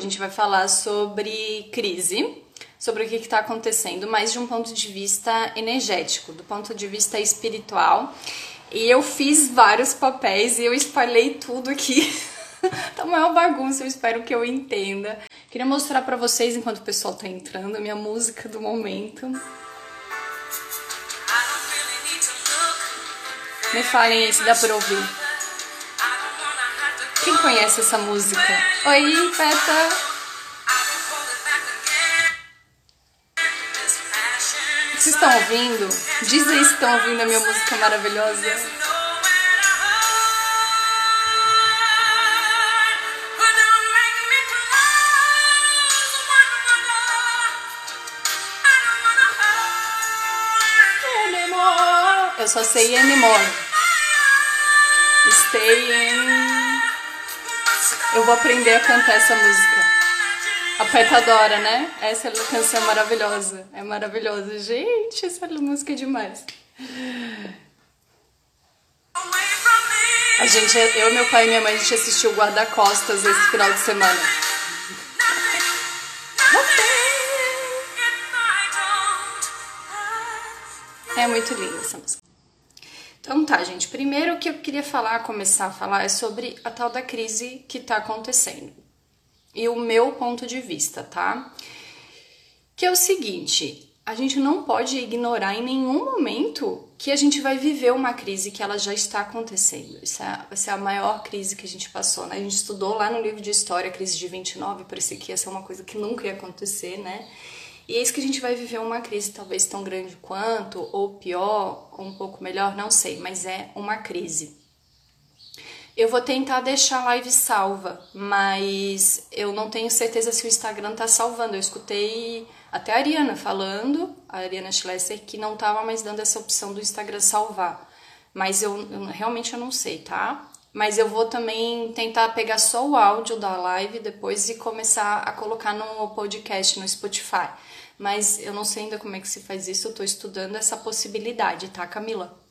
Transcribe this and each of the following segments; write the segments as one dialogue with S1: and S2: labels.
S1: a gente vai falar sobre crise, sobre o que está acontecendo, mas de um ponto de vista energético, do ponto de vista espiritual. E eu fiz vários papéis e eu espalhei tudo aqui. tá uma maior bagunça, eu espero que eu entenda. Queria mostrar para vocês, enquanto o pessoal tá entrando, a minha música do momento. Me falem aí se dá pra ouvir. Quem conhece essa música? Oi, Peta! Vocês estão ouvindo? Dizem se estão ouvindo a minha música maravilhosa. Eu só sei anymore. Stay in. Eu vou aprender a cantar essa música. A adora, né? Essa é canção maravilhosa. É maravilhosa. Gente, essa música é demais. A gente, eu, meu pai e minha mãe, a gente assistiu Guarda-Costas esse final de semana. É muito linda essa música. Então tá, gente. Primeiro que eu queria falar, começar a falar, é sobre a tal da crise que tá acontecendo. E o meu ponto de vista, tá? Que é o seguinte, a gente não pode ignorar em nenhum momento que a gente vai viver uma crise que ela já está acontecendo. Isso é, vai ser a maior crise que a gente passou, né? A gente estudou lá no livro de história, a crise de 29, parecia que ia ser uma coisa que nunca ia acontecer, né? E é isso que a gente vai viver uma crise talvez tão grande quanto, ou pior, ou um pouco melhor, não sei, mas é uma crise. Eu vou tentar deixar a live salva, mas eu não tenho certeza se o Instagram tá salvando. Eu escutei até a Ariana falando, a Ariana Schlesser, que não tava mais dando essa opção do Instagram salvar. Mas eu, eu realmente eu não sei, tá? Mas eu vou também tentar pegar só o áudio da live depois e começar a colocar no podcast no Spotify mas eu não sei ainda como é que se faz isso, eu tô estudando essa possibilidade, tá, Camila?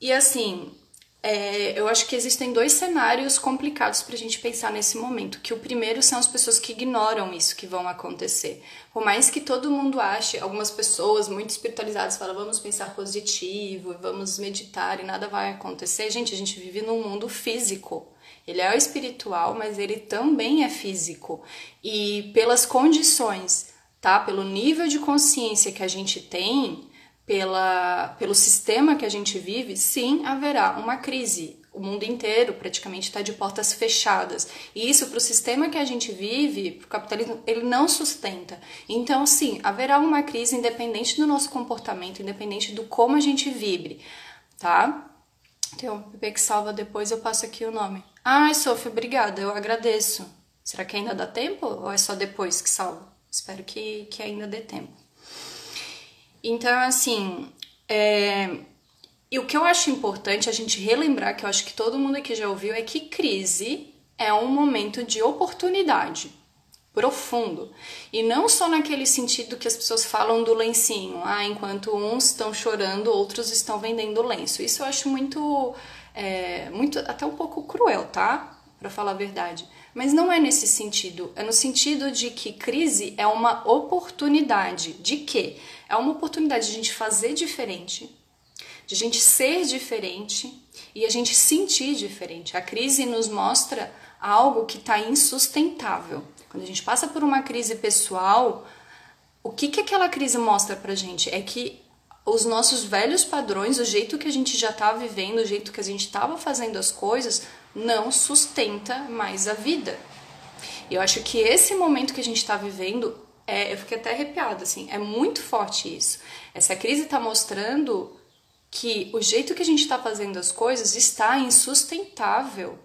S1: E assim, é, eu acho que existem dois cenários complicados para a gente pensar nesse momento. Que o primeiro são as pessoas que ignoram isso que vão acontecer. Por mais que todo mundo ache, algumas pessoas muito espiritualizadas falam, vamos pensar positivo, vamos meditar e nada vai acontecer. Gente, a gente vive num mundo físico. Ele é espiritual, mas ele também é físico. E pelas condições, tá? Pelo nível de consciência que a gente tem, pela, pelo sistema que a gente vive, sim, haverá uma crise. O mundo inteiro praticamente está de portas fechadas. E isso, para o sistema que a gente vive, para o capitalismo, ele não sustenta. Então, sim, haverá uma crise independente do nosso comportamento, independente do como a gente vibre, tá? Tem um bebê que salva depois, eu passo aqui o nome. Ai, Sofia, obrigada, eu agradeço. Será que ainda dá tempo ou é só depois que salva? Espero que, que ainda dê tempo. Então, assim, é... e o que eu acho importante a gente relembrar, que eu acho que todo mundo aqui já ouviu, é que crise é um momento de oportunidade profundo. E não só naquele sentido que as pessoas falam do lencinho, ah, enquanto uns estão chorando, outros estão vendendo lenço. Isso eu acho muito, é, muito até um pouco cruel, tá? Para falar a verdade. Mas não é nesse sentido. É no sentido de que crise é uma oportunidade. De quê? É uma oportunidade de a gente fazer diferente, de a gente ser diferente e a gente sentir diferente. A crise nos mostra algo que está insustentável. Quando a gente passa por uma crise pessoal, o que, que aquela crise mostra pra gente? É que os nossos velhos padrões, o jeito que a gente já tá vivendo, o jeito que a gente estava fazendo as coisas, não sustenta mais a vida. E eu acho que esse momento que a gente está vivendo, é, eu fiquei até arrepiada, assim, é muito forte isso. Essa crise está mostrando que o jeito que a gente está fazendo as coisas está insustentável.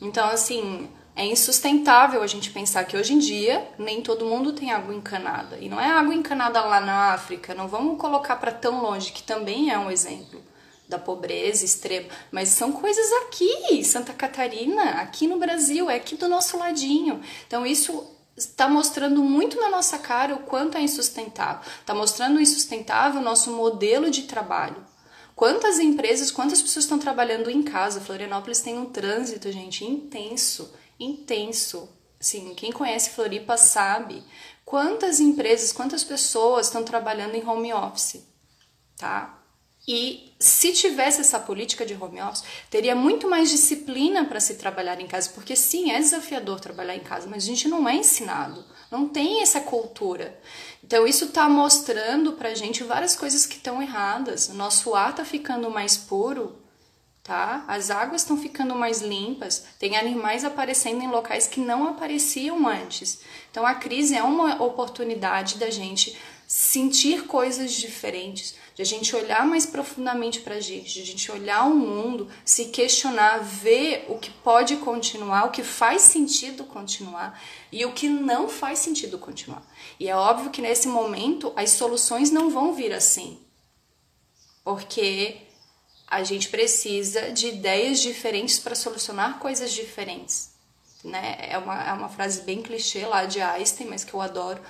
S1: Então, assim, é insustentável a gente pensar que hoje em dia nem todo mundo tem água encanada. E não é água encanada lá na África, não vamos colocar para tão longe, que também é um exemplo da pobreza extrema, mas são coisas aqui, Santa Catarina, aqui no Brasil, é aqui do nosso ladinho. Então isso está mostrando muito na nossa cara o quanto é insustentável. Está mostrando insustentável o nosso modelo de trabalho Quantas empresas, quantas pessoas estão trabalhando em casa? Florianópolis tem um trânsito, gente, intenso, intenso. Sim, quem conhece Floripa sabe quantas empresas, quantas pessoas estão trabalhando em home office, tá? E se tivesse essa política de home office, teria muito mais disciplina para se trabalhar em casa, porque sim, é desafiador trabalhar em casa, mas a gente não é ensinado, não tem essa cultura. Então isso está mostrando para a gente várias coisas que estão erradas. Nosso ar está ficando mais puro, tá? As águas estão ficando mais limpas, tem animais aparecendo em locais que não apareciam antes. Então a crise é uma oportunidade da gente sentir coisas diferentes, de a gente olhar mais profundamente para a gente, de a gente olhar o mundo, se questionar, ver o que pode continuar, o que faz sentido continuar e o que não faz sentido continuar. E é óbvio que nesse momento as soluções não vão vir assim, porque a gente precisa de ideias diferentes para solucionar coisas diferentes. Né? É, uma, é uma frase bem clichê lá de Einstein, mas que eu adoro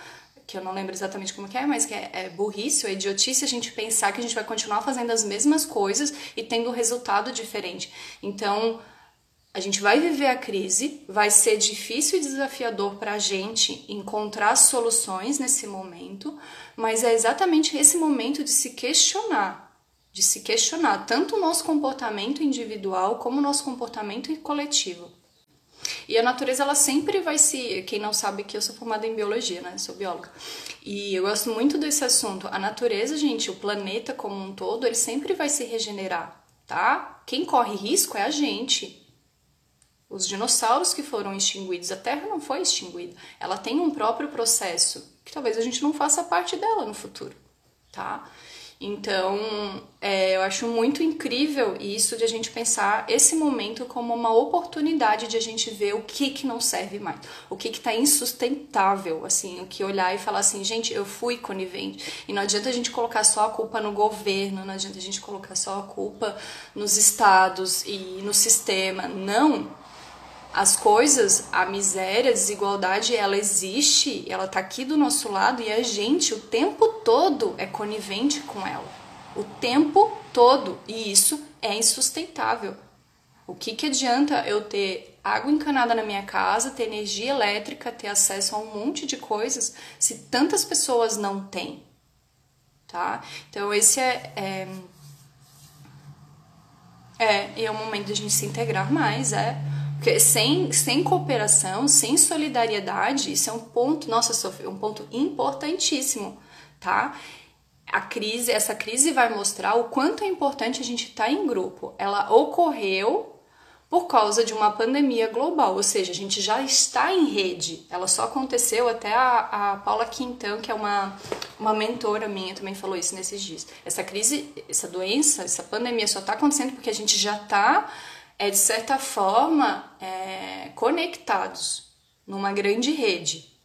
S1: que eu não lembro exatamente como é, mas que é, é burrice ou é idiotice a gente pensar que a gente vai continuar fazendo as mesmas coisas e tendo um resultado diferente. Então, a gente vai viver a crise, vai ser difícil e desafiador para a gente encontrar soluções nesse momento, mas é exatamente esse momento de se questionar, de se questionar tanto o nosso comportamento individual como o nosso comportamento coletivo. E a natureza, ela sempre vai se. Quem não sabe que eu sou formada em biologia, né? Sou bióloga. E eu gosto muito desse assunto. A natureza, gente, o planeta como um todo, ele sempre vai se regenerar, tá? Quem corre risco é a gente. Os dinossauros que foram extinguidos, a Terra não foi extinguida. Ela tem um próprio processo que talvez a gente não faça parte dela no futuro, tá? Então, é, eu acho muito incrível isso de a gente pensar esse momento como uma oportunidade de a gente ver o que que não serve mais, o que que tá insustentável, assim, o que olhar e falar assim, gente, eu fui conivente. E não adianta a gente colocar só a culpa no governo, não adianta a gente colocar só a culpa nos estados e no sistema. Não, as coisas, a miséria, a desigualdade, ela existe, ela tá aqui do nosso lado e a gente o tempo todo é conivente com ela. O tempo todo. E isso é insustentável. O que, que adianta eu ter água encanada na minha casa, ter energia elétrica, ter acesso a um monte de coisas se tantas pessoas não têm? Tá? Então, esse é. é é, é o momento de a gente se integrar mais, é porque sem, sem cooperação, sem solidariedade, isso é um ponto, nossa, Sofia, um ponto importantíssimo, tá? A crise, essa crise vai mostrar o quanto é importante a gente estar tá em grupo. Ela ocorreu por causa de uma pandemia global, ou seja, a gente já está em rede. Ela só aconteceu até a, a Paula Quintão, que é uma, uma mentora minha, também falou isso nesses dias. Essa crise, essa doença, essa pandemia só está acontecendo porque a gente já está é de certa forma é, conectados numa grande rede.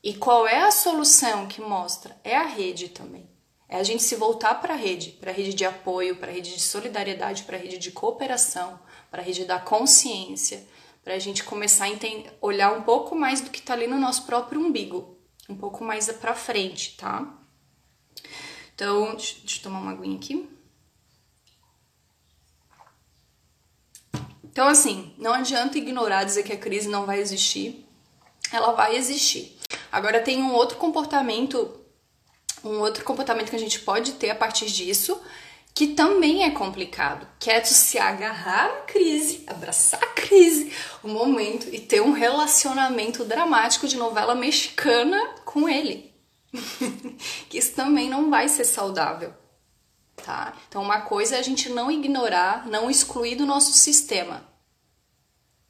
S1: E qual é a solução que mostra? É a rede também. É a gente se voltar para a rede, para a rede de apoio, para a rede de solidariedade, para a rede de cooperação, para a rede da consciência, para a gente começar a entender, olhar um pouco mais do que está ali no nosso próprio umbigo, um pouco mais para frente, tá? Então, deixa, deixa eu tomar uma aguinha aqui. Então, assim, não adianta ignorar, dizer que a crise não vai existir. Ela vai existir. Agora tem um outro comportamento, um outro comportamento que a gente pode ter a partir disso, que também é complicado, que é se agarrar à crise, abraçar a crise, o momento e ter um relacionamento dramático de novela mexicana com ele. que isso também não vai ser saudável tá? Então, uma coisa é a gente não ignorar, não excluir do nosso sistema,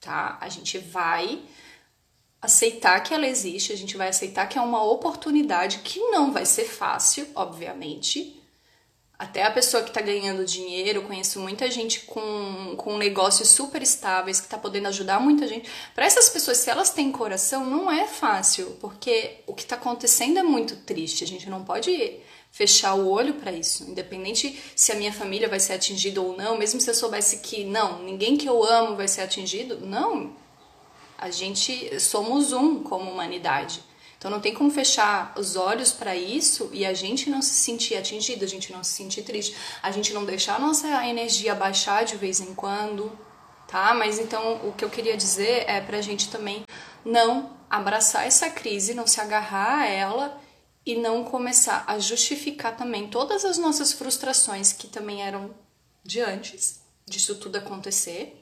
S1: tá? A gente vai aceitar que ela existe, a gente vai aceitar que é uma oportunidade que não vai ser fácil, obviamente. Até a pessoa que está ganhando dinheiro, eu conheço muita gente com, com negócios super estáveis, que está podendo ajudar muita gente. Para essas pessoas, se elas têm coração, não é fácil, porque o que está acontecendo é muito triste. A gente não pode fechar o olho para isso, independente se a minha família vai ser atingida ou não, mesmo se eu soubesse que não, ninguém que eu amo vai ser atingido, não. A gente somos um como humanidade. Então não tem como fechar os olhos para isso e a gente não se sentir atingido, a gente não se sentir triste, a gente não deixar a nossa energia baixar de vez em quando, tá? Mas então o que eu queria dizer é pra gente também não abraçar essa crise, não se agarrar a ela e não começar a justificar também todas as nossas frustrações que também eram de antes disso tudo acontecer.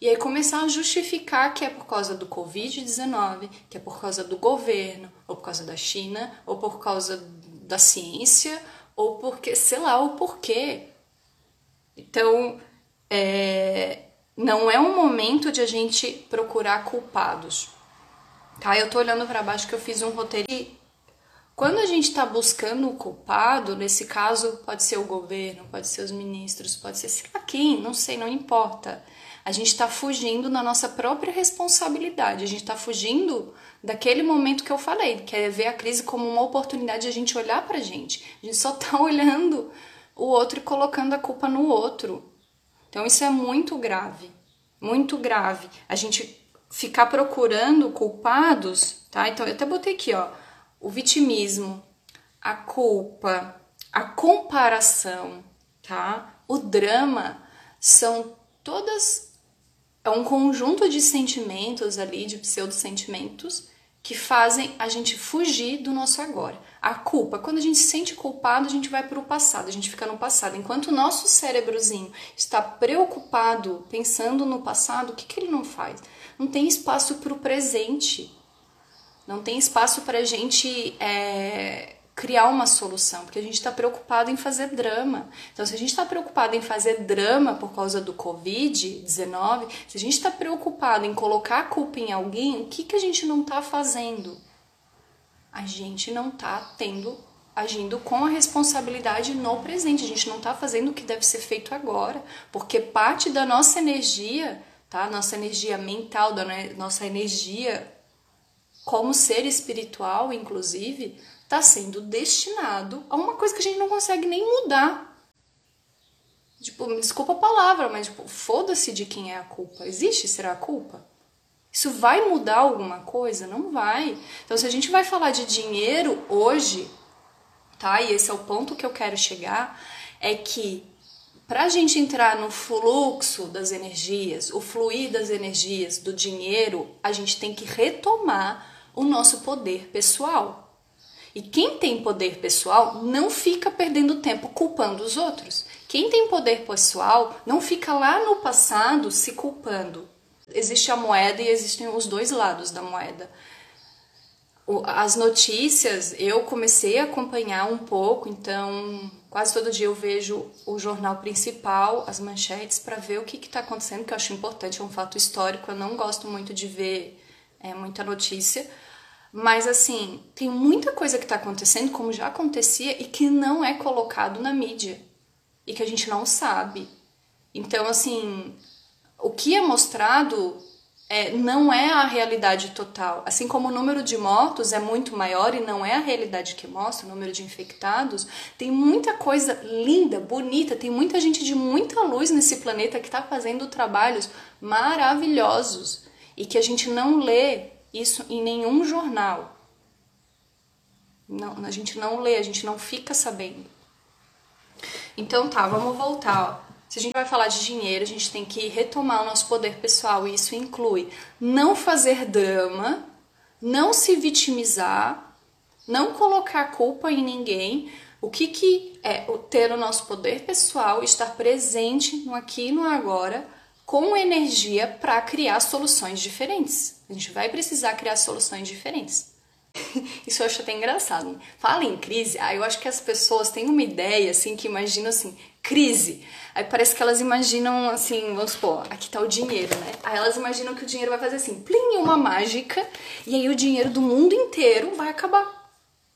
S1: E aí começar a justificar que é por causa do Covid-19, que é por causa do governo, ou por causa da China, ou por causa da ciência, ou porque, sei lá, o porquê. Então, é, não é um momento de a gente procurar culpados. Tá? Eu tô olhando para baixo que eu fiz um roteiro quando a gente está buscando o culpado, nesse caso pode ser o governo, pode ser os ministros, pode ser sei lá quem, não sei, não importa. A gente está fugindo da nossa própria responsabilidade, a gente está fugindo daquele momento que eu falei, que é ver a crise como uma oportunidade de a gente olhar para a gente. A gente só está olhando o outro e colocando a culpa no outro. Então isso é muito grave, muito grave. A gente ficar procurando culpados, tá? Então eu até botei aqui, ó, o vitimismo, a culpa, a comparação, tá? O drama são todas é um conjunto de sentimentos ali, de pseudo-sentimentos que fazem a gente fugir do nosso agora. A culpa, quando a gente se sente culpado, a gente vai para o passado, a gente fica no passado. Enquanto o nosso cérebrozinho está preocupado, pensando no passado, o que, que ele não faz? Não tem espaço para o presente. Não tem espaço para a gente é, criar uma solução, porque a gente está preocupado em fazer drama. Então, se a gente está preocupado em fazer drama por causa do Covid-19, se a gente está preocupado em colocar a culpa em alguém, o que, que a gente não está fazendo? A gente não está tendo, agindo com a responsabilidade no presente. A gente não está fazendo o que deve ser feito agora, porque parte da nossa energia, tá? Nossa energia mental, da nossa energia como ser espiritual, inclusive, está sendo destinado a uma coisa que a gente não consegue nem mudar. Tipo, me desculpa a palavra, mas tipo, foda-se de quem é a culpa. Existe, será a culpa? Isso vai mudar alguma coisa? Não vai. Então, se a gente vai falar de dinheiro hoje, tá? E esse é o ponto que eu quero chegar, é que para a gente entrar no fluxo das energias, o fluir das energias, do dinheiro, a gente tem que retomar o nosso poder pessoal. E quem tem poder pessoal não fica perdendo tempo culpando os outros. Quem tem poder pessoal não fica lá no passado se culpando. Existe a moeda e existem os dois lados da moeda. As notícias eu comecei a acompanhar um pouco, então quase todo dia eu vejo o jornal principal, as manchetes, para ver o que está acontecendo, que eu acho importante, é um fato histórico. Eu não gosto muito de ver é, muita notícia, mas assim, tem muita coisa que está acontecendo, como já acontecia, e que não é colocado na mídia. E que a gente não sabe. Então, assim, o que é mostrado é, não é a realidade total. Assim como o número de mortos é muito maior e não é a realidade que mostra, o número de infectados, tem muita coisa linda, bonita, tem muita gente de muita luz nesse planeta que está fazendo trabalhos maravilhosos e que a gente não lê isso em nenhum jornal. Não, a gente não lê, a gente não fica sabendo. Então tá, vamos voltar. Ó. Se a gente vai falar de dinheiro, a gente tem que retomar o nosso poder pessoal e isso inclui não fazer drama, não se vitimizar, não colocar culpa em ninguém. O que, que é ter o nosso poder pessoal, estar presente no aqui e no agora, com energia para criar soluções diferentes. A gente vai precisar criar soluções diferentes. Isso eu acho até engraçado. Fala em crise, aí eu acho que as pessoas têm uma ideia assim que imaginam assim, crise. Aí parece que elas imaginam assim, vamos supor, aqui tá o dinheiro, né? Aí elas imaginam que o dinheiro vai fazer assim, plim, uma mágica, e aí o dinheiro do mundo inteiro vai acabar.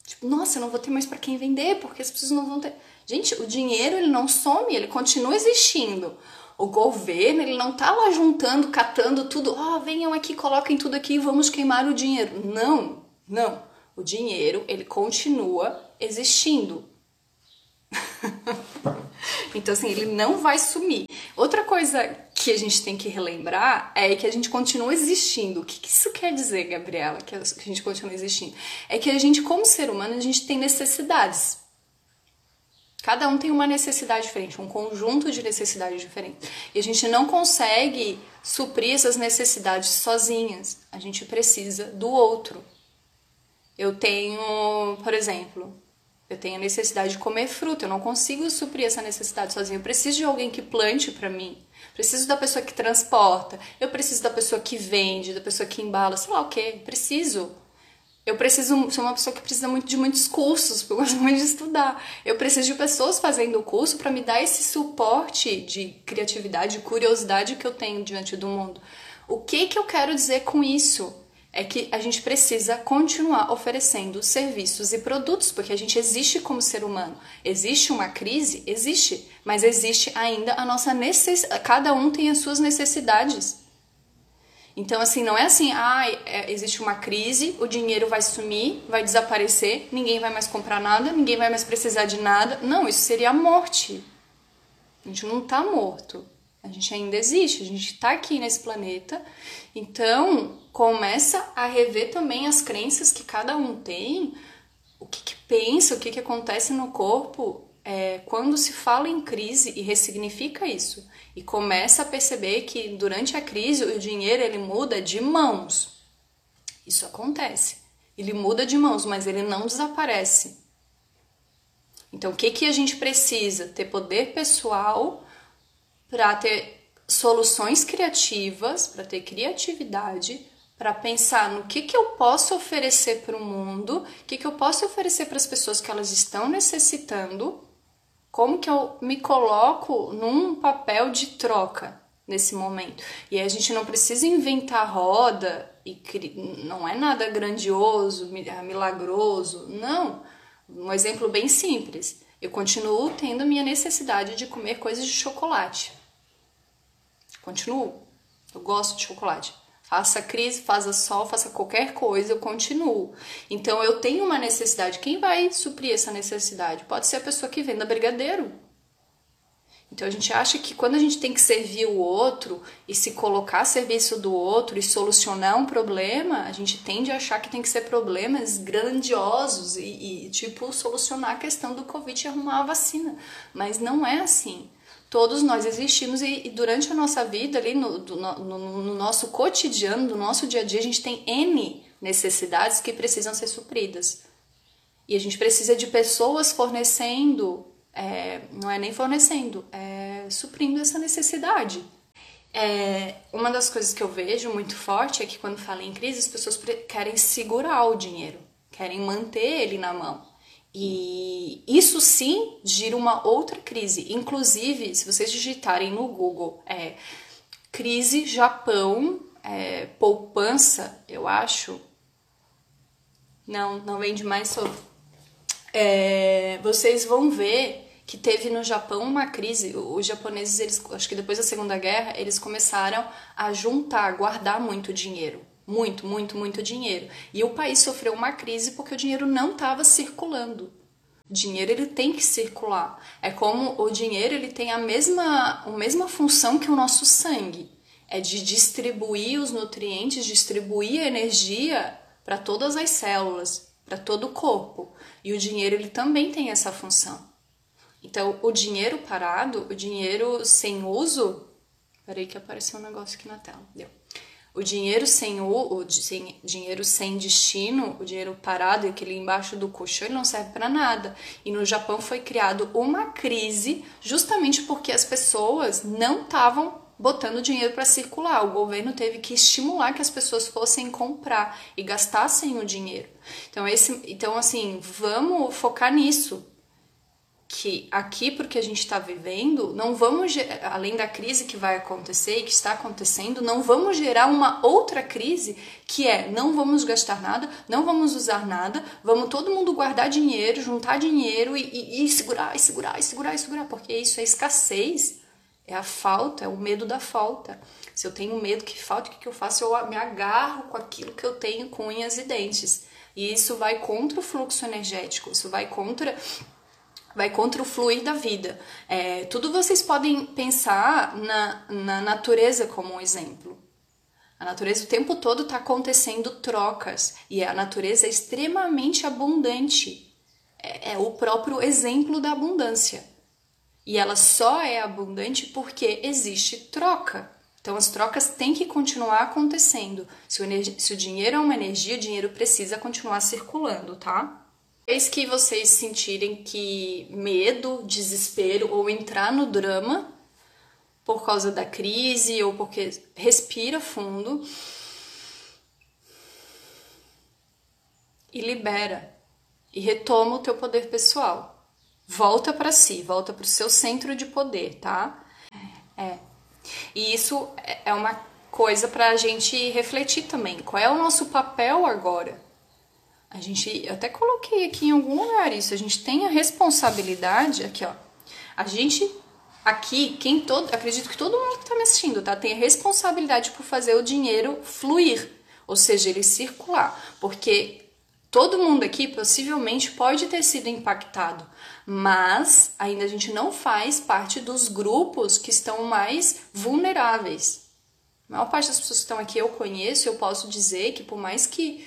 S1: Tipo, nossa, eu não vou ter mais para quem vender, porque as pessoas não vão ter. Gente, o dinheiro ele não some, ele continua existindo o governo ele não tá lá juntando, catando tudo, ó, oh, venham aqui, coloquem tudo aqui e vamos queimar o dinheiro. Não, não. O dinheiro, ele continua existindo. então, assim, ele não vai sumir. Outra coisa que a gente tem que relembrar é que a gente continua existindo. O que, que isso quer dizer, Gabriela, que a gente continua existindo? É que a gente, como ser humano, a gente tem necessidades. Cada um tem uma necessidade diferente, um conjunto de necessidades diferentes. E a gente não consegue suprir essas necessidades sozinhas. A gente precisa do outro. Eu tenho, por exemplo, eu tenho a necessidade de comer fruta, eu não consigo suprir essa necessidade sozinha. Eu preciso de alguém que plante para mim. Preciso da pessoa que transporta. Eu preciso da pessoa que vende, da pessoa que embala, sei lá o que. Preciso. Eu preciso, sou uma pessoa que precisa muito de muitos cursos, porque eu gosto muito de estudar. Eu preciso de pessoas fazendo o curso para me dar esse suporte de criatividade, de curiosidade que eu tenho diante do mundo. O que que eu quero dizer com isso? É que a gente precisa continuar oferecendo serviços e produtos, porque a gente existe como ser humano. Existe uma crise? Existe, mas existe ainda a nossa necessidade. Cada um tem as suas necessidades. Então, assim, não é assim, ah, existe uma crise, o dinheiro vai sumir, vai desaparecer, ninguém vai mais comprar nada, ninguém vai mais precisar de nada. Não, isso seria a morte. A gente não está morto. A gente ainda existe, a gente está aqui nesse planeta. Então, começa a rever também as crenças que cada um tem, o que, que pensa, o que, que acontece no corpo é, quando se fala em crise e ressignifica isso e começa a perceber que durante a crise o dinheiro ele muda de mãos. Isso acontece. Ele muda de mãos, mas ele não desaparece. Então, o que, que a gente precisa? Ter poder pessoal para ter soluções criativas, para ter criatividade, para pensar no que, que eu posso oferecer para o mundo, o que, que eu posso oferecer para as pessoas que elas estão necessitando como que eu me coloco num papel de troca nesse momento? E a gente não precisa inventar roda e não é nada grandioso, milagroso, não. Um exemplo bem simples. Eu continuo tendo minha necessidade de comer coisas de chocolate. Continuo. Eu gosto de chocolate. Faça crise, faça sol, faça qualquer coisa, eu continuo. Então eu tenho uma necessidade. Quem vai suprir essa necessidade? Pode ser a pessoa que venda brigadeiro. Então a gente acha que quando a gente tem que servir o outro e se colocar a serviço do outro e solucionar um problema, a gente tende a achar que tem que ser problemas grandiosos e, e tipo solucionar a questão do Covid e arrumar a vacina. Mas não é assim todos nós existimos e, e durante a nossa vida, ali no, do, no, no, nosso cotidiano, no nosso dia a dia, a gente tem N necessidades que precisam ser supridas. E a gente precisa de pessoas fornecendo, é, não é nem fornecendo, é suprindo essa necessidade. É, uma das coisas que eu vejo muito forte é que quando fala em crise, as pessoas querem segurar o dinheiro, querem manter ele na mão. E isso sim gira uma outra crise. Inclusive, se vocês digitarem no Google é, crise Japão, é, poupança, eu acho. Não, não vem de mais sobre. É, vocês vão ver que teve no Japão uma crise. Os japoneses, eles, acho que depois da Segunda Guerra, eles começaram a juntar, guardar muito dinheiro muito, muito, muito dinheiro. E o país sofreu uma crise porque o dinheiro não estava circulando. O dinheiro ele tem que circular. É como o dinheiro ele tem a mesma, a mesma função que o nosso sangue. É de distribuir os nutrientes, distribuir a energia para todas as células, para todo o corpo. E o dinheiro ele também tem essa função. Então, o dinheiro parado, o dinheiro sem uso. Peraí que apareceu um negócio aqui na tela. Deu. O dinheiro sem o, o sem, dinheiro sem destino, o dinheiro parado, aquele embaixo do colchão, ele não serve para nada. E no Japão foi criado uma crise justamente porque as pessoas não estavam botando dinheiro para circular. O governo teve que estimular que as pessoas fossem comprar e gastassem o dinheiro. Então esse, então assim, vamos focar nisso que aqui, porque a gente está vivendo, não vamos, além da crise que vai acontecer e que está acontecendo, não vamos gerar uma outra crise que é não vamos gastar nada, não vamos usar nada, vamos todo mundo guardar dinheiro, juntar dinheiro e, e, e segurar, e segurar, e segurar, e segurar, porque isso é escassez, é a falta, é o medo da falta. Se eu tenho medo que falta, o que, eu faço? Eu me agarro com aquilo que eu tenho com unhas e dentes. E isso vai contra o fluxo energético, isso vai contra vai contra o fluir da vida. É, tudo vocês podem pensar na, na natureza como um exemplo. A natureza o tempo todo está acontecendo trocas e a natureza é extremamente abundante. É, é o próprio exemplo da abundância. E ela só é abundante porque existe troca. Então as trocas têm que continuar acontecendo. Se o, se o dinheiro é uma energia, o dinheiro precisa continuar circulando, tá? Eis que vocês sentirem que medo, desespero ou entrar no drama por causa da crise ou porque respira fundo e libera e retoma o teu poder pessoal. Volta para si, volta para o seu centro de poder, tá? É. E isso é uma coisa para a gente refletir também. Qual é o nosso papel agora? A gente, eu até coloquei aqui em algum lugar isso, a gente tem a responsabilidade, aqui ó, a gente, aqui, quem todo, acredito que todo mundo que está me assistindo, tá, tem a responsabilidade por fazer o dinheiro fluir, ou seja, ele circular, porque todo mundo aqui possivelmente pode ter sido impactado, mas ainda a gente não faz parte dos grupos que estão mais vulneráveis. A maior parte das pessoas que estão aqui eu conheço, eu posso dizer que por mais que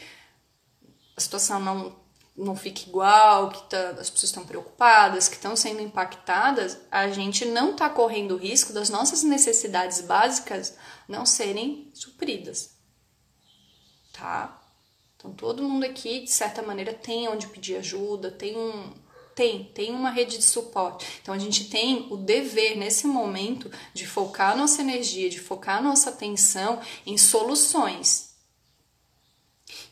S1: a situação não, não fique igual, que tá, as pessoas estão preocupadas, que estão sendo impactadas, a gente não está correndo o risco das nossas necessidades básicas não serem supridas. Tá? Então todo mundo aqui, de certa maneira, tem onde pedir ajuda, tem um. Tem, tem uma rede de suporte. Então a gente tem o dever nesse momento de focar nossa energia, de focar nossa atenção em soluções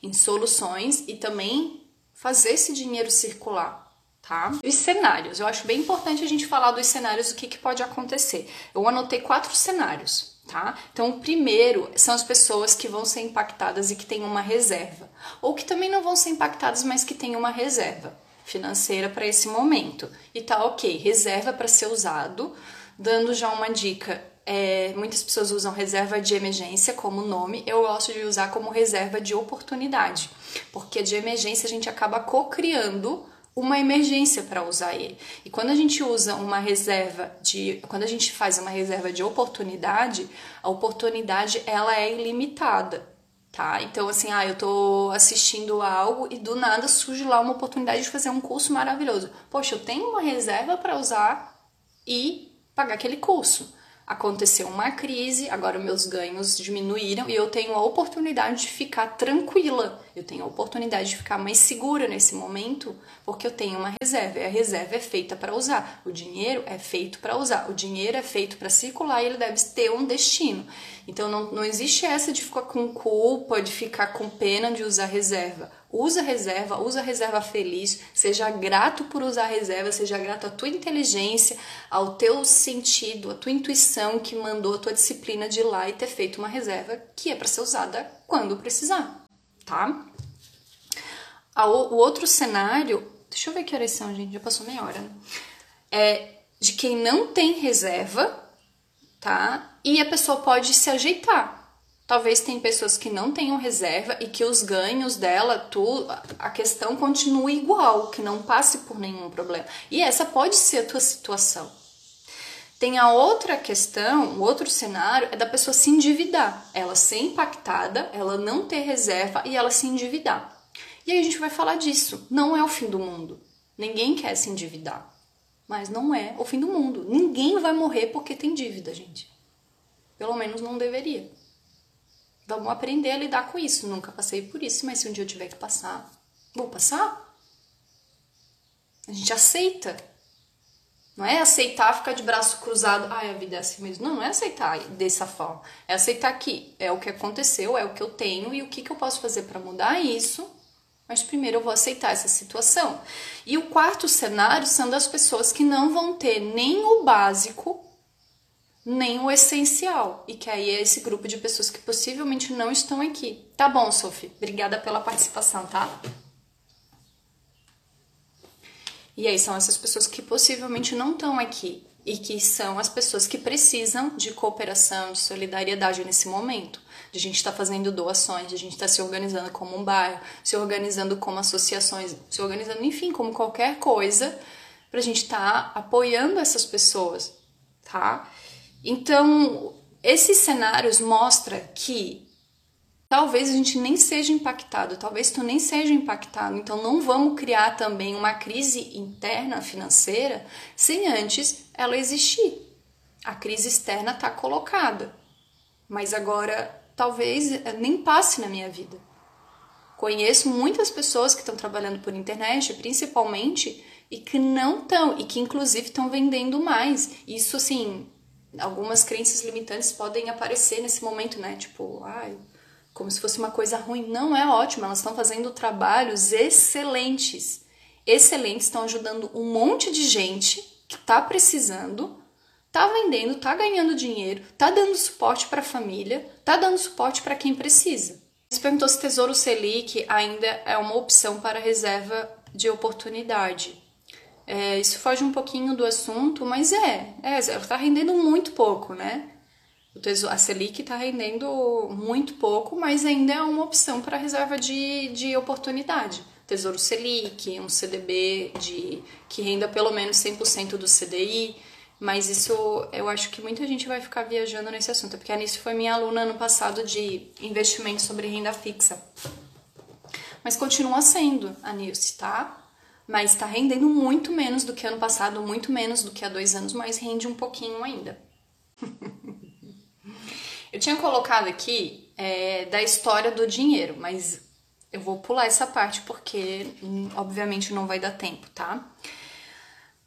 S1: em soluções e também fazer esse dinheiro circular, tá? Os cenários, eu acho bem importante a gente falar dos cenários, o que, que pode acontecer. Eu anotei quatro cenários, tá? Então, o primeiro são as pessoas que vão ser impactadas e que têm uma reserva, ou que também não vão ser impactadas, mas que têm uma reserva financeira para esse momento. E tá ok, reserva para ser usado, dando já uma dica é, muitas pessoas usam reserva de emergência como nome, eu gosto de usar como reserva de oportunidade, porque de emergência a gente acaba co-criando uma emergência para usar ele. E quando a gente usa uma reserva de, quando a gente faz uma reserva de oportunidade, a oportunidade ela é ilimitada, tá? Então assim, ah, eu tô assistindo algo e do nada surge lá uma oportunidade de fazer um curso maravilhoso. Poxa, eu tenho uma reserva para usar e pagar aquele curso aconteceu uma crise, agora meus ganhos diminuíram e eu tenho a oportunidade de ficar tranquila, eu tenho a oportunidade de ficar mais segura nesse momento, porque eu tenho uma reserva, e a reserva é feita para usar, o dinheiro é feito para usar, o dinheiro é feito para circular e ele deve ter um destino. Então não, não existe essa de ficar com culpa, de ficar com pena de usar reserva. Usa reserva, usa reserva feliz, seja grato por usar reserva, seja grato à tua inteligência, ao teu sentido, à tua intuição que mandou a tua disciplina de ir lá e ter feito uma reserva que é para ser usada quando precisar, tá? O outro cenário, deixa eu ver que horas são, gente, já passou meia hora, né? É de quem não tem reserva, tá? E a pessoa pode se ajeitar. Talvez tem pessoas que não tenham reserva e que os ganhos dela, tu, a questão continue igual, que não passe por nenhum problema. E essa pode ser a tua situação. Tem a outra questão, o outro cenário é da pessoa se endividar, ela ser impactada, ela não ter reserva e ela se endividar. E aí a gente vai falar disso. Não é o fim do mundo. Ninguém quer se endividar. Mas não é o fim do mundo. Ninguém vai morrer porque tem dívida, gente. Pelo menos não deveria. Vamos aprender a lidar com isso. Nunca passei por isso, mas se um dia eu tiver que passar, vou passar. A gente aceita. Não é aceitar ficar de braço cruzado, ai, a vida é assim mesmo. Não, não é aceitar dessa forma. É aceitar que é o que aconteceu, é o que eu tenho e o que, que eu posso fazer para mudar isso. Mas primeiro eu vou aceitar essa situação. E o quarto cenário são das pessoas que não vão ter nem o básico nem o essencial. E que aí é esse grupo de pessoas que possivelmente não estão aqui. Tá bom, Sophie. Obrigada pela participação, tá? E aí são essas pessoas que possivelmente não estão aqui e que são as pessoas que precisam de cooperação, de solidariedade nesse momento. De a gente estar tá fazendo doações, de a gente estar tá se organizando como um bairro, se organizando como associações, se organizando, enfim, como qualquer coisa para a gente estar tá apoiando essas pessoas, tá? Então, esses cenários mostram que talvez a gente nem seja impactado, talvez tu nem seja impactado. Então, não vamos criar também uma crise interna financeira sem antes ela existir. A crise externa está colocada, mas agora talvez nem passe na minha vida. Conheço muitas pessoas que estão trabalhando por internet, principalmente, e que não estão, e que inclusive estão vendendo mais. Isso, assim, algumas crenças limitantes podem aparecer nesse momento, né? Tipo, ai, como se fosse uma coisa ruim. Não é ótimo, elas estão fazendo trabalhos excelentes. Excelentes, estão ajudando um monte de gente que está precisando, tá vendendo, tá ganhando dinheiro, tá dando suporte para a família, tá dando suporte para quem precisa. Você perguntou se Tesouro Selic ainda é uma opção para reserva de oportunidade. É, isso foge um pouquinho do assunto, mas é, é está rendendo muito pouco, né? O tesouro, a Selic está rendendo muito pouco, mas ainda é uma opção para reserva de, de oportunidade. Tesouro Selic, um CDB de, que renda pelo menos 100% do CDI, mas isso eu acho que muita gente vai ficar viajando nesse assunto, porque a Anice foi minha aluna ano passado de investimento sobre renda fixa. Mas continua sendo a Nilce, tá? Mas está rendendo muito menos do que ano passado, muito menos do que há dois anos, mas rende um pouquinho ainda. eu tinha colocado aqui é, da história do dinheiro, mas eu vou pular essa parte porque, hum, obviamente, não vai dar tempo, tá?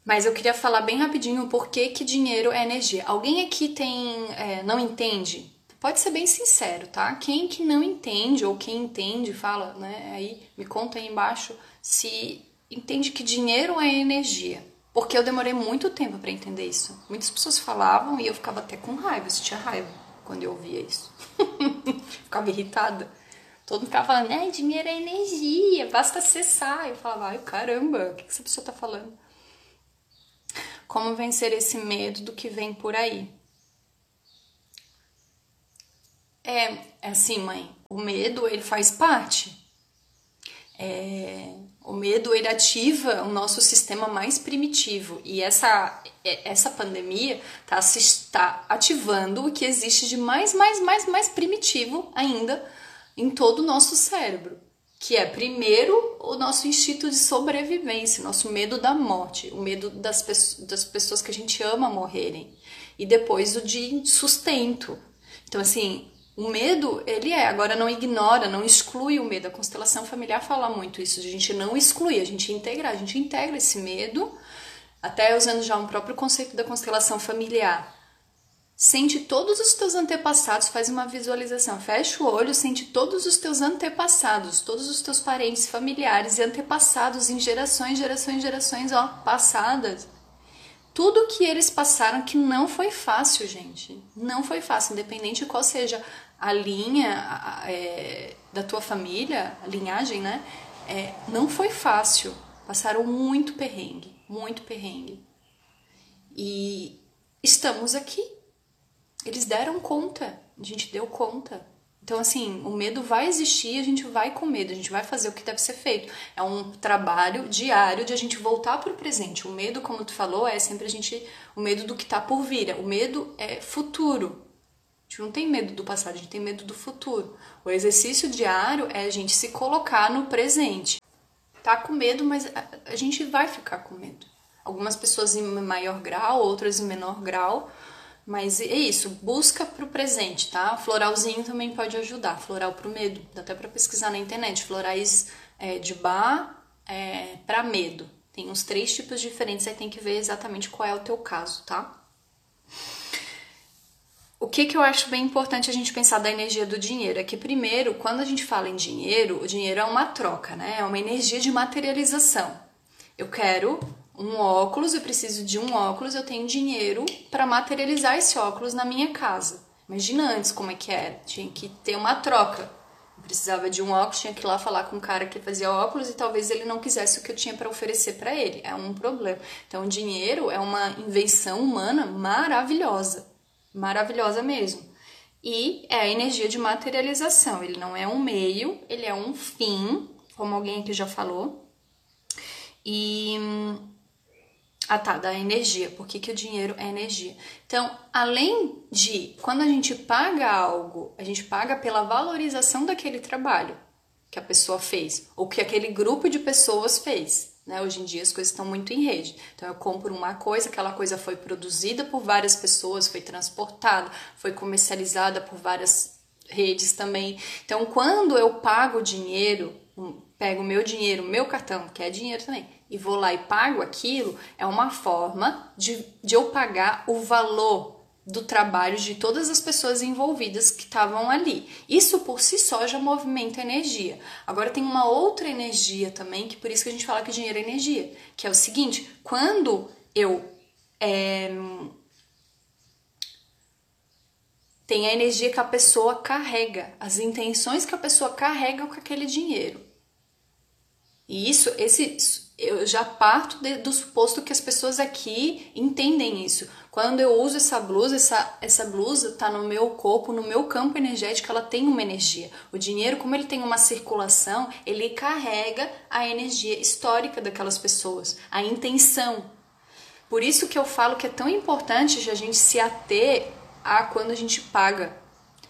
S1: Mas eu queria falar bem rapidinho por que, que dinheiro é energia. Alguém aqui tem é, não entende? Pode ser bem sincero, tá? Quem que não entende ou quem entende, fala, né? Aí me conta aí embaixo se entende que dinheiro é energia. Porque eu demorei muito tempo para entender isso. Muitas pessoas falavam e eu ficava até com raiva, eu tinha raiva quando eu ouvia isso. ficava irritada. Todo mundo ficava falando, é, dinheiro é energia, basta acessar. Eu falava, ai caramba, o que essa pessoa tá falando? Como vencer esse medo do que vem por aí? É, é assim, mãe, o medo ele faz parte. É, o medo ele ativa o nosso sistema mais primitivo e essa essa pandemia está tá ativando o que existe de mais mais mais mais primitivo ainda em todo o nosso cérebro, que é primeiro o nosso instinto de sobrevivência, nosso medo da morte, o medo das, pe das pessoas que a gente ama morrerem e depois o de sustento. Então assim, o medo, ele é, agora não ignora, não exclui o medo. A constelação familiar fala muito isso, a gente não excluir, a gente integrar, a gente integra esse medo, até usando já um próprio conceito da constelação familiar. Sente todos os teus antepassados, faz uma visualização, fecha o olho, sente todos os teus antepassados, todos os teus parentes, familiares e antepassados em gerações, gerações, gerações, ó, passadas tudo que eles passaram que não foi fácil, gente. Não foi fácil, independente de qual seja a linha é, da tua família, a linhagem, né? É, não foi fácil. Passaram muito perrengue, muito perrengue. E estamos aqui. Eles deram conta, a gente deu conta. Então, assim, o medo vai existir, a gente vai com medo, a gente vai fazer o que deve ser feito. É um trabalho diário de a gente voltar para o presente. O medo, como tu falou, é sempre a gente. O medo do que está por vir. O medo é futuro. A gente não tem medo do passado, a gente tem medo do futuro. O exercício diário é a gente se colocar no presente. Tá com medo, mas a gente vai ficar com medo. Algumas pessoas em maior grau, outras em menor grau mas é isso, busca pro presente, tá? Floralzinho também pode ajudar, floral pro medo. Dá até para pesquisar na internet, florais é, de bar é, para medo. Tem uns três tipos diferentes, aí tem que ver exatamente qual é o teu caso, tá? O que, que eu acho bem importante a gente pensar da energia do dinheiro é que, primeiro, quando a gente fala em dinheiro, o dinheiro é uma troca, né? É uma energia de materialização. Eu quero um óculos, eu preciso de um óculos, eu tenho dinheiro para materializar esse óculos na minha casa. Imagina antes como é que era, tinha que ter uma troca. Eu precisava de um óculos, tinha que ir lá falar com o cara que fazia óculos e talvez ele não quisesse o que eu tinha para oferecer para ele. É um problema. Então, o dinheiro é uma invenção humana maravilhosa, maravilhosa mesmo. E é a energia de materialização. Ele não é um meio, ele é um fim, como alguém aqui já falou. E Ah, tá, da energia. Por que, que o dinheiro é energia? Então, além de quando a gente paga algo, a gente paga pela valorização daquele trabalho que a pessoa fez, ou que aquele grupo de pessoas fez. Né? Hoje em dia as coisas estão muito em rede. Então eu compro uma coisa, aquela coisa foi produzida por várias pessoas, foi transportada, foi comercializada por várias redes também. Então quando eu pago dinheiro, pego meu dinheiro, meu cartão, que é dinheiro também, e vou lá e pago aquilo, é uma forma de, de eu pagar o valor do trabalho de todas as pessoas envolvidas que estavam ali. Isso por si só já movimenta energia. Agora tem uma outra energia também, que por isso que a gente fala que dinheiro é energia, que é o seguinte: quando eu é, tem a energia que a pessoa carrega, as intenções que a pessoa carrega com aquele dinheiro. E isso, esse eu já parto de, do suposto que as pessoas aqui entendem isso. Quando eu uso essa blusa, essa, essa blusa tá no meu corpo, no meu campo energético, ela tem uma energia. O dinheiro, como ele tem uma circulação, ele carrega a energia histórica daquelas pessoas, a intenção. Por isso que eu falo que é tão importante a gente se ater a quando a gente paga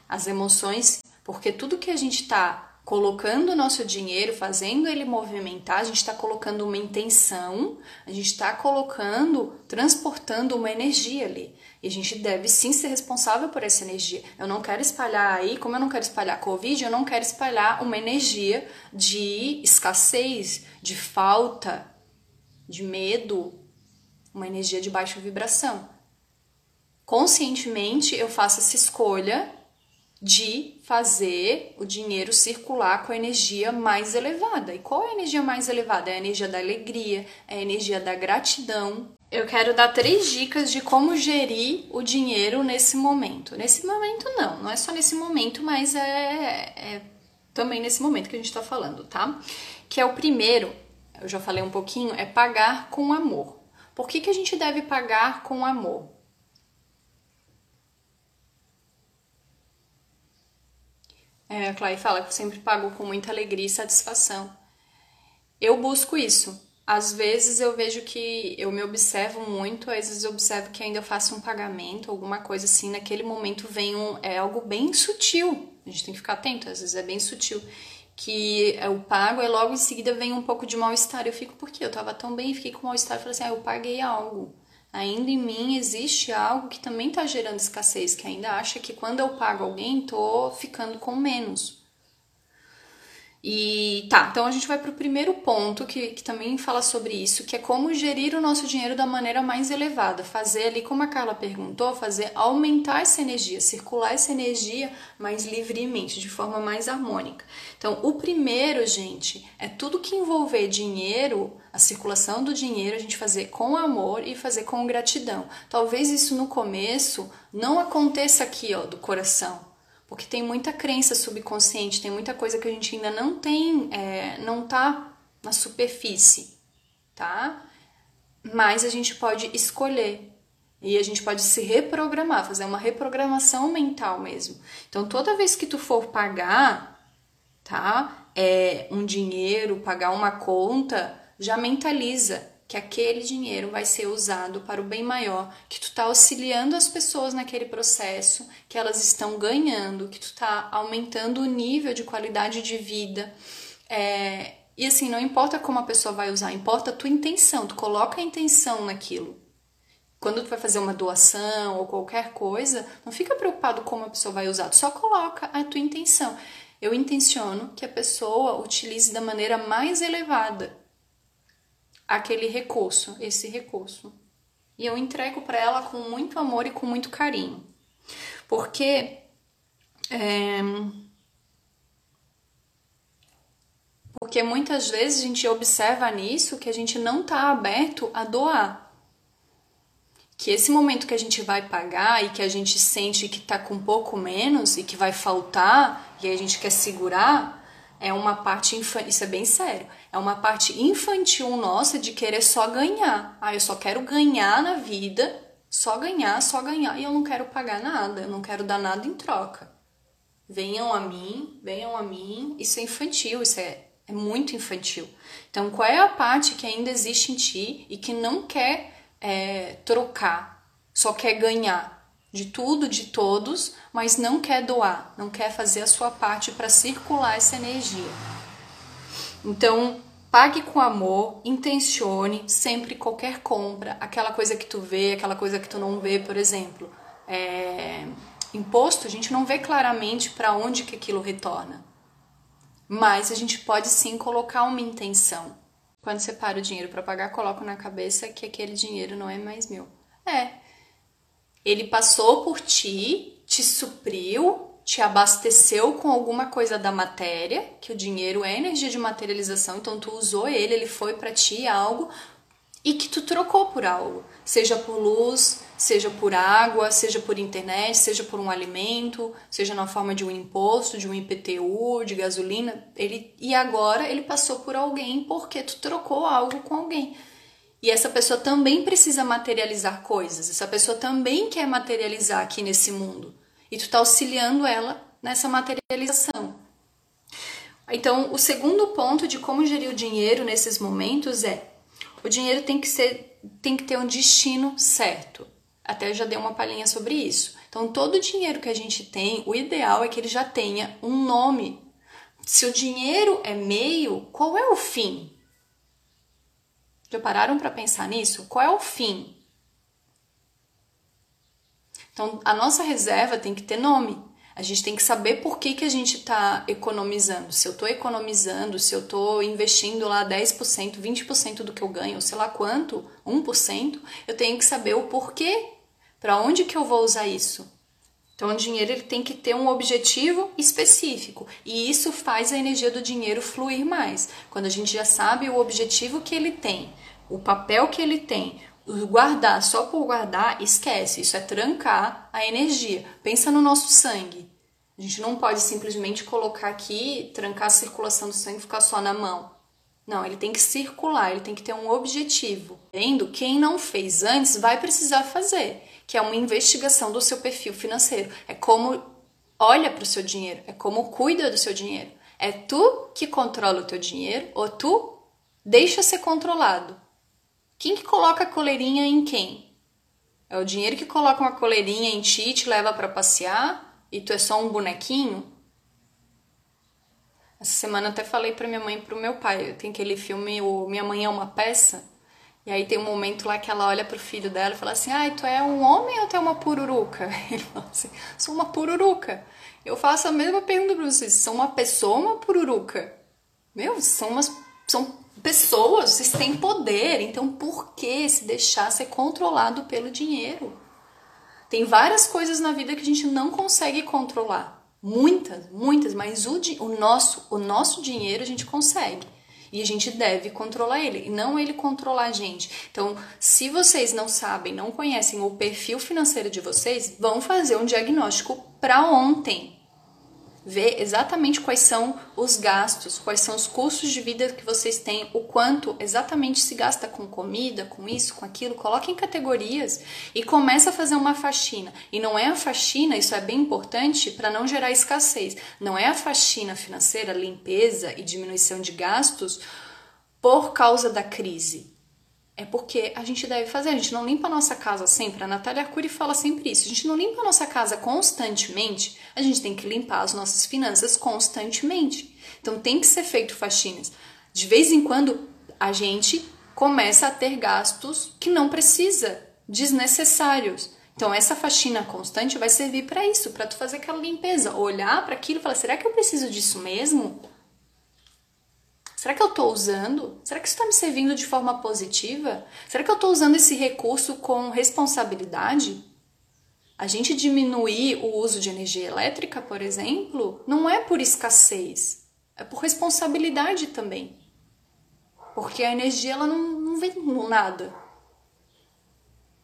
S1: as emoções, porque tudo que a gente está colocando o nosso dinheiro, fazendo ele movimentar, a gente está colocando uma intenção, a gente está colocando, transportando uma energia ali. E a gente deve sim ser responsável por essa energia. Eu não quero espalhar aí, como eu não quero espalhar Covid, eu não quero espalhar uma energia de escassez, de falta, de medo, uma energia de baixa vibração. Conscientemente eu faço essa escolha de fazer o dinheiro circular com a energia mais elevada. E qual é a energia mais elevada? É a energia da alegria, é a energia da gratidão. Eu quero dar três dicas de como gerir o dinheiro nesse momento. Nesse momento, não, não é só nesse momento, mas é, é também nesse momento que a gente está falando, tá? Que é o primeiro, eu já falei um pouquinho, é pagar com amor. Por que, que a gente deve pagar com amor? É, a Clay fala que eu sempre pago com muita alegria e satisfação. Eu busco isso. Às vezes eu vejo que eu me observo muito, às vezes eu observo que ainda eu faço um pagamento, alguma coisa assim, naquele momento vem um, é algo bem sutil. A gente tem que ficar atento, às vezes é bem sutil. Que eu pago e logo em seguida vem um pouco de mal-estar. Eu fico, por quê? Eu tava tão bem, fiquei com mal-estar, falei assim, ah, eu paguei algo ainda em mim existe algo que também está gerando escassez, que ainda acha que quando eu pago alguém, tô ficando com menos. E tá, então a gente vai para o primeiro ponto que, que também fala sobre isso, que é como gerir o nosso dinheiro da maneira mais elevada. Fazer ali, como a Carla perguntou, fazer aumentar essa energia, circular essa energia mais livremente, de forma mais harmônica. Então, o primeiro, gente, é tudo que envolver dinheiro, a circulação do dinheiro, a gente fazer com amor e fazer com gratidão. Talvez isso no começo não aconteça aqui, ó, do coração porque tem muita crença subconsciente, tem muita coisa que a gente ainda não tem, é, não tá na superfície, tá? Mas a gente pode escolher e a gente pode se reprogramar, fazer uma reprogramação mental mesmo. Então, toda vez que tu for pagar, tá? É, um dinheiro, pagar uma conta, já mentaliza que aquele dinheiro vai ser usado para o bem maior, que tu está auxiliando as pessoas naquele processo, que elas estão ganhando, que tu está aumentando o nível de qualidade de vida. É, e assim, não importa como a pessoa vai usar, importa a tua intenção, tu coloca a intenção naquilo. Quando tu vai fazer uma doação ou qualquer coisa, não fica preocupado como a pessoa vai usar, tu só coloca a tua intenção. Eu intenciono que a pessoa utilize da maneira mais elevada aquele recurso, esse recurso. E eu entrego para ela com muito amor e com muito carinho. Porque é, porque muitas vezes a gente observa nisso que a gente não está aberto a doar. Que esse momento que a gente vai pagar e que a gente sente que está com um pouco menos e que vai faltar e a gente quer segurar, é uma parte infantil, isso é bem sério, é uma parte infantil nossa de querer só ganhar. Ah, eu só quero ganhar na vida, só ganhar, só ganhar, e eu não quero pagar nada, eu não quero dar nada em troca. Venham a mim, venham a mim, isso é infantil, isso é, é muito infantil. Então, qual é a parte que ainda existe em ti e que não quer é, trocar, só quer ganhar de tudo, de todos, mas não quer doar, não quer fazer a sua parte para circular essa energia. Então, pague com amor, intencione sempre qualquer compra, aquela coisa que tu vê, aquela coisa que tu não vê, por exemplo. É, imposto, a gente não vê claramente para onde que aquilo retorna. Mas a gente pode sim colocar uma intenção. Quando separa o dinheiro para pagar, coloco na cabeça que aquele dinheiro não é mais meu. É. Ele passou por ti, te supriu, te abasteceu com alguma coisa da matéria, que o dinheiro é energia de materialização, então tu usou ele, ele foi para ti algo e que tu trocou por algo, seja por luz, seja por água, seja por internet, seja por um alimento, seja na forma de um imposto, de um IPTU, de gasolina, ele e agora ele passou por alguém porque tu trocou algo com alguém. E essa pessoa também precisa materializar coisas, essa pessoa também quer materializar aqui nesse mundo e tu está auxiliando ela nessa materialização. Então, o segundo ponto de como gerir o dinheiro nesses momentos é: o dinheiro tem que ser tem que ter um destino certo. Até já dei uma palhinha sobre isso. Então, todo o dinheiro que a gente tem, o ideal é que ele já tenha um nome. Se o dinheiro é meio, qual é o fim? Já pararam para pensar nisso? Qual é o fim? Então, a nossa reserva tem que ter nome. A gente tem que saber por que, que a gente está economizando. Se eu estou economizando, se eu estou investindo lá 10%, 20% do que eu ganho, sei lá quanto, 1%, eu tenho que saber o porquê. Para onde que eu vou usar isso? Então, o dinheiro ele tem que ter um objetivo específico e isso faz a energia do dinheiro fluir mais. Quando a gente já sabe o objetivo que ele tem, o papel que ele tem, guardar só por guardar, esquece. Isso é trancar a energia. Pensa no nosso sangue. A gente não pode simplesmente colocar aqui, trancar a circulação do sangue e ficar só na mão. Não, ele tem que circular, ele tem que ter um objetivo. Vendo quem não fez antes vai precisar fazer, que é uma investigação do seu perfil financeiro. É como olha para o seu dinheiro, é como cuida do seu dinheiro. É tu que controla o teu dinheiro ou tu deixa ser controlado. Quem que coloca a coleirinha em quem? É o dinheiro que coloca uma coleirinha em ti e te leva para passear e tu é só um bonequinho? Essa semana eu até falei para minha mãe e pro meu pai. Tem aquele filme o Minha Mãe é uma peça. E aí tem um momento lá que ela olha pro filho dela e fala assim: "Ai, tu é um homem ou tu é uma pururuca?" Ele fala assim: "Sou uma pururuca". Eu faço a mesma pergunta para vocês: são uma pessoa ou uma pururuca? Meu, são umas são pessoas, vocês têm poder, então por que se deixar ser controlado pelo dinheiro? Tem várias coisas na vida que a gente não consegue controlar. Muitas, muitas, mas o, o, nosso, o nosso dinheiro a gente consegue. E a gente deve controlar ele, e não ele controlar a gente. Então, se vocês não sabem, não conhecem o perfil financeiro de vocês, vão fazer um diagnóstico para ontem ver exatamente quais são os gastos, quais são os custos de vida que vocês têm, o quanto exatamente se gasta com comida, com isso, com aquilo, coloque em categorias e comece a fazer uma faxina. E não é a faxina, isso é bem importante para não gerar escassez. Não é a faxina financeira, limpeza e diminuição de gastos por causa da crise é porque a gente deve fazer. A gente não limpa a nossa casa sempre. A Natália Arcuri fala sempre isso. A gente não limpa a nossa casa constantemente. A gente tem que limpar as nossas finanças constantemente. Então tem que ser feito faxinas. De vez em quando a gente começa a ter gastos que não precisa, desnecessários. Então essa faxina constante vai servir para isso, para tu fazer aquela limpeza, olhar para aquilo e falar: será que eu preciso disso mesmo? Será que eu estou usando? Será que isso está me servindo de forma positiva? Será que eu estou usando esse recurso com responsabilidade? A gente diminuir o uso de energia elétrica, por exemplo, não é por escassez, é por responsabilidade também. Porque a energia ela não, não vem do nada.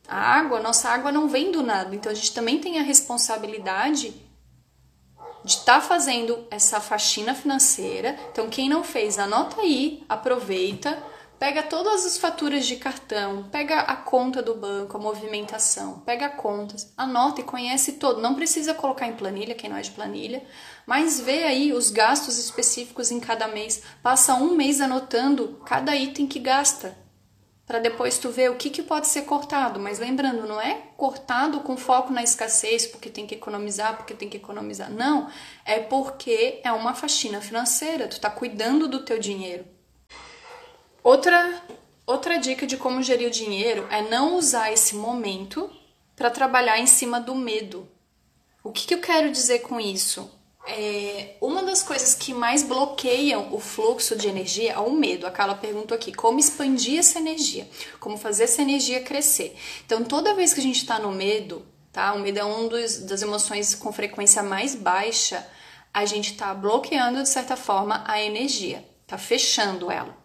S1: A água, nossa água não vem do nada. Então a gente também tem a responsabilidade de estar tá fazendo essa faxina financeira. Então, quem não fez, anota aí, aproveita, pega todas as faturas de cartão, pega a conta do banco, a movimentação, pega contas, anota e conhece todo. Não precisa colocar em planilha, quem não é de planilha, mas vê aí os gastos específicos em cada mês. Passa um mês anotando cada item que gasta. Para depois tu ver o que, que pode ser cortado. Mas lembrando, não é cortado com foco na escassez, porque tem que economizar, porque tem que economizar. Não, é porque é uma faxina financeira, tu tá cuidando do teu dinheiro. Outra, outra dica de como gerir o dinheiro é não usar esse momento para trabalhar em cima do medo. O que, que eu quero dizer com isso? É, uma das coisas que mais bloqueiam o fluxo de energia é o medo. A Carla perguntou aqui: como expandir essa energia? Como fazer essa energia crescer? Então, toda vez que a gente está no medo, tá? O medo é uma das emoções com frequência mais baixa. A gente está bloqueando, de certa forma, a energia, tá fechando ela.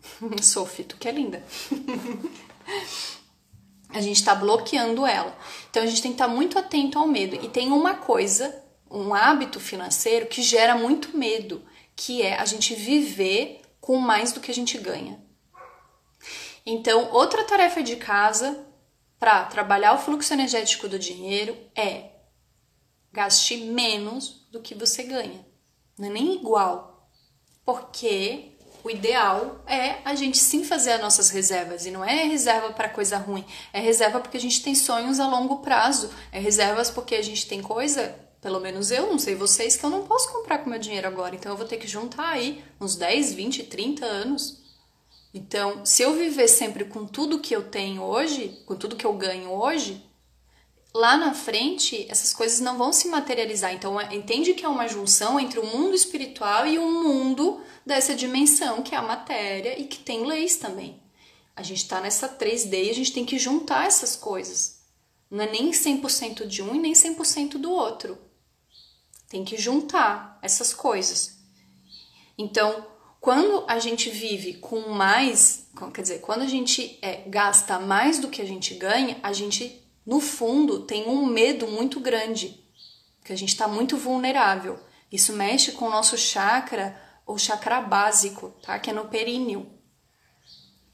S1: Sophie, tu que é linda. a gente está bloqueando ela. Então, a gente tem que estar tá muito atento ao medo. E tem uma coisa um hábito financeiro que gera muito medo, que é a gente viver com mais do que a gente ganha. Então, outra tarefa de casa para trabalhar o fluxo energético do dinheiro é gaste menos do que você ganha. Não é nem igual. Porque o ideal é a gente sim fazer as nossas reservas. E não é reserva para coisa ruim. É reserva porque a gente tem sonhos a longo prazo. É reservas porque a gente tem coisa pelo menos eu, não sei vocês, que eu não posso comprar com meu dinheiro agora. Então eu vou ter que juntar aí uns 10, 20, 30 anos. Então, se eu viver sempre com tudo que eu tenho hoje, com tudo que eu ganho hoje, lá na frente essas coisas não vão se materializar. Então, é, entende que é uma junção entre o mundo espiritual e o mundo dessa dimensão, que é a matéria e que tem leis também. A gente está nessa 3D e a gente tem que juntar essas coisas. Não é nem 100% de um e nem 100% do outro. Tem que juntar essas coisas. Então, quando a gente vive com mais, quer dizer, quando a gente é, gasta mais do que a gente ganha, a gente, no fundo, tem um medo muito grande, que a gente está muito vulnerável. Isso mexe com o nosso chakra, o chakra básico, tá? Que é no períneo.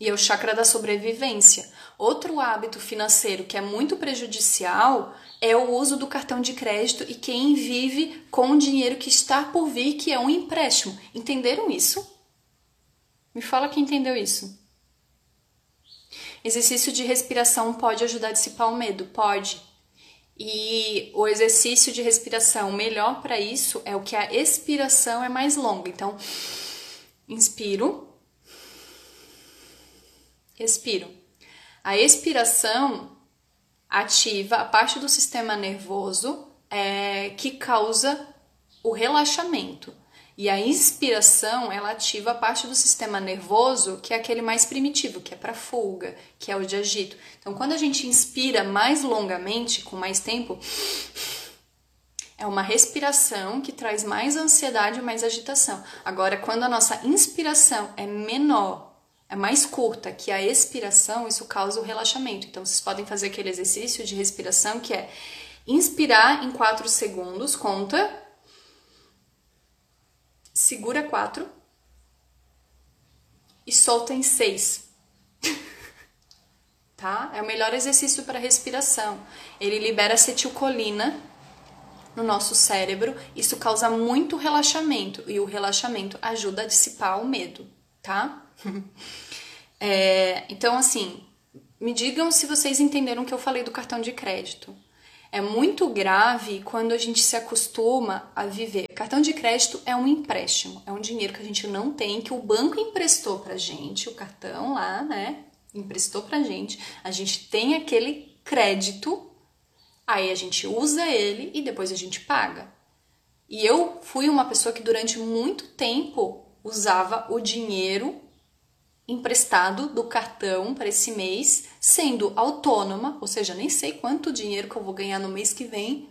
S1: E é o chakra da sobrevivência. Outro hábito financeiro que é muito prejudicial é o uso do cartão de crédito e quem vive com o dinheiro que está por vir, que é um empréstimo. Entenderam isso? Me fala quem entendeu isso. Exercício de respiração pode ajudar a dissipar o medo? Pode. E o exercício de respiração melhor para isso é o que a expiração é mais longa. Então, inspiro, expiro. A expiração ativa a parte do sistema nervoso é, que causa o relaxamento. E a inspiração, ela ativa a parte do sistema nervoso, que é aquele mais primitivo, que é para fuga, que é o de agito. Então, quando a gente inspira mais longamente, com mais tempo, é uma respiração que traz mais ansiedade e mais agitação. Agora, quando a nossa inspiração é menor é mais curta que a expiração, isso causa o relaxamento. Então, vocês podem fazer aquele exercício de respiração que é inspirar em 4 segundos, conta, segura 4 e solta em 6. tá? É o melhor exercício para respiração. Ele libera acetilcolina no nosso cérebro, isso causa muito relaxamento e o relaxamento ajuda a dissipar o medo, tá? é, então, assim, me digam se vocês entenderam o que eu falei do cartão de crédito. É muito grave quando a gente se acostuma a viver. Cartão de crédito é um empréstimo, é um dinheiro que a gente não tem, que o banco emprestou pra gente, o cartão lá, né? Emprestou pra gente. A gente tem aquele crédito, aí a gente usa ele e depois a gente paga. E eu fui uma pessoa que durante muito tempo usava o dinheiro emprestado do cartão para esse mês, sendo autônoma, ou seja, nem sei quanto dinheiro que eu vou ganhar no mês que vem.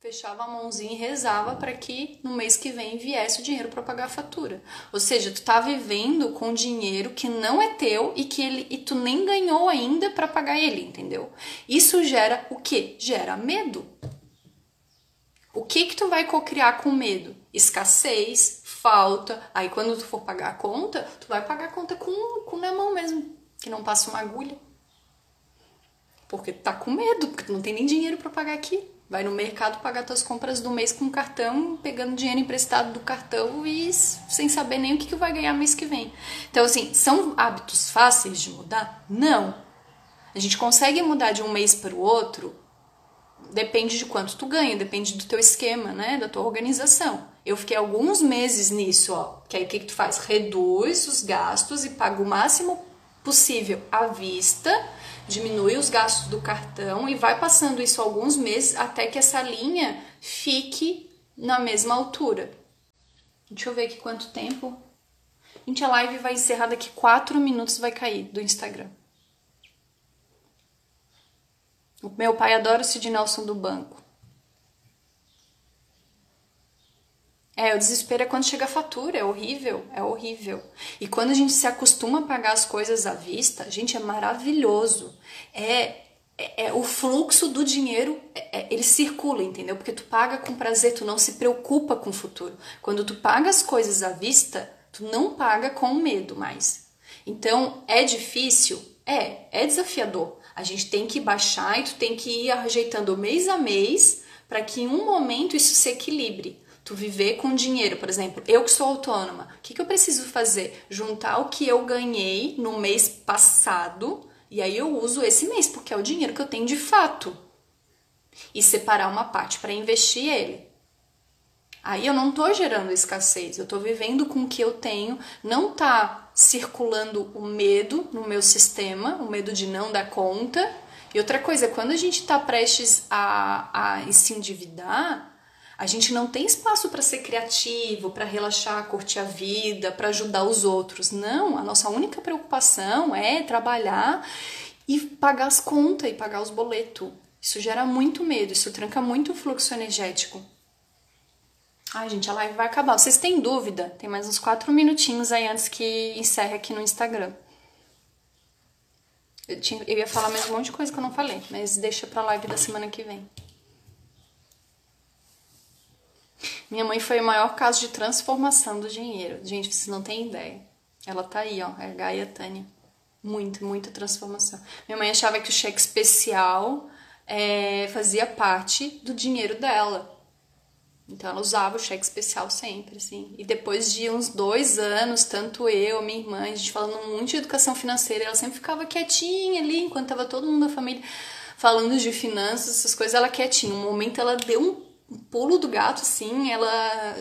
S1: Fechava a mãozinha e rezava para que no mês que vem viesse o dinheiro para pagar a fatura. Ou seja, tu tá vivendo com dinheiro que não é teu e que ele e tu nem ganhou ainda para pagar ele, entendeu? Isso gera o que? Gera medo. O que que tu vai cocriar com medo? Escassez, falta. Aí quando tu for pagar a conta, tu vai pagar a conta com, com na mão mesmo, que não passa uma agulha. Porque tu tá com medo, porque tu não tem nem dinheiro para pagar aqui. Vai no mercado pagar suas compras do mês com cartão, pegando dinheiro emprestado do cartão e sem saber nem o que, que vai ganhar mês que vem. Então, assim, são hábitos fáceis de mudar? Não. A gente consegue mudar de um mês para o outro, depende de quanto tu ganha, depende do teu esquema, né, da tua organização. Eu fiquei alguns meses nisso, ó, que aí o que, que tu faz? Reduz os gastos e paga o máximo possível à vista, diminui os gastos do cartão e vai passando isso alguns meses até que essa linha fique na mesma altura. Deixa eu ver aqui quanto tempo. Gente, a live vai encerrar daqui 4 minutos, vai cair do Instagram. O meu pai adora o Sid Nelson do banco. É, o desespero é quando chega a fatura, é horrível, é horrível. E quando a gente se acostuma a pagar as coisas à vista, gente, é maravilhoso. É, é, é o fluxo do dinheiro, é, é, ele circula, entendeu? Porque tu paga com prazer, tu não se preocupa com o futuro. Quando tu paga as coisas à vista, tu não paga com medo mais. Então, é difícil? É, é desafiador. A gente tem que baixar e tu tem que ir ajeitando mês a mês para que em um momento isso se equilibre tu viver com dinheiro, por exemplo, eu que sou autônoma, o que, que eu preciso fazer? Juntar o que eu ganhei no mês passado e aí eu uso esse mês, porque é o dinheiro que eu tenho de fato. E separar uma parte para investir ele. Aí eu não tô gerando escassez, eu tô vivendo com o que eu tenho, não tá circulando o medo no meu sistema, o medo de não dar conta. E outra coisa, quando a gente tá prestes a, a se endividar, a gente não tem espaço para ser criativo, para relaxar, curtir a vida, para ajudar os outros. Não, a nossa única preocupação é trabalhar e pagar as contas e pagar os boletos. Isso gera muito medo, isso tranca muito o fluxo energético. Ai, gente, a live vai acabar. Vocês têm dúvida? Tem mais uns quatro minutinhos aí antes que encerre aqui no Instagram. Eu, tinha, eu ia falar mais um monte de coisa que eu não falei, mas deixa pra live da semana que vem. Minha mãe foi o maior caso de transformação do dinheiro. Gente, vocês não têm ideia. Ela tá aí, ó, é a Gaia Tânia. Muito, muita transformação. Minha mãe achava que o cheque especial é, fazia parte do dinheiro dela. Então ela usava o cheque especial sempre, assim. E depois de uns dois anos, tanto eu, minha irmã, a gente falando muito de educação financeira, ela sempre ficava quietinha ali, enquanto tava todo mundo da família falando de finanças, essas coisas, ela quietinha. Um momento ela deu um pulo do gato, assim, ela,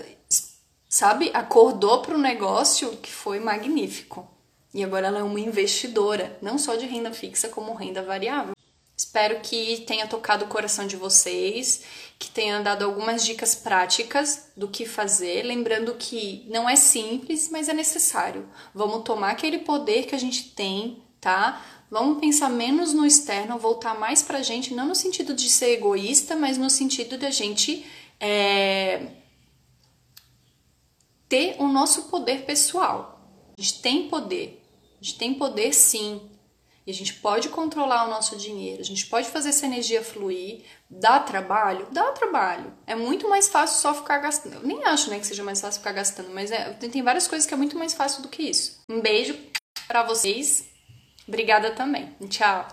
S1: sabe, acordou para o negócio que foi magnífico. E agora ela é uma investidora, não só de renda fixa, como renda variável. Espero que tenha tocado o coração de vocês, que tenha dado algumas dicas práticas do que fazer, lembrando que não é simples, mas é necessário. Vamos tomar aquele poder que a gente tem, tá? Vamos pensar menos no externo, voltar mais pra gente, não no sentido de ser egoísta, mas no sentido de a gente é, ter o nosso poder pessoal. A gente tem poder, a gente tem poder sim. E a gente pode controlar o nosso dinheiro, a gente pode fazer essa energia fluir. Dá trabalho? Dá trabalho. É muito mais fácil só ficar gastando. Eu nem acho né, que seja mais fácil ficar gastando, mas é, tem várias coisas que é muito mais fácil do que isso. Um beijo para vocês Obrigada também. Tchau.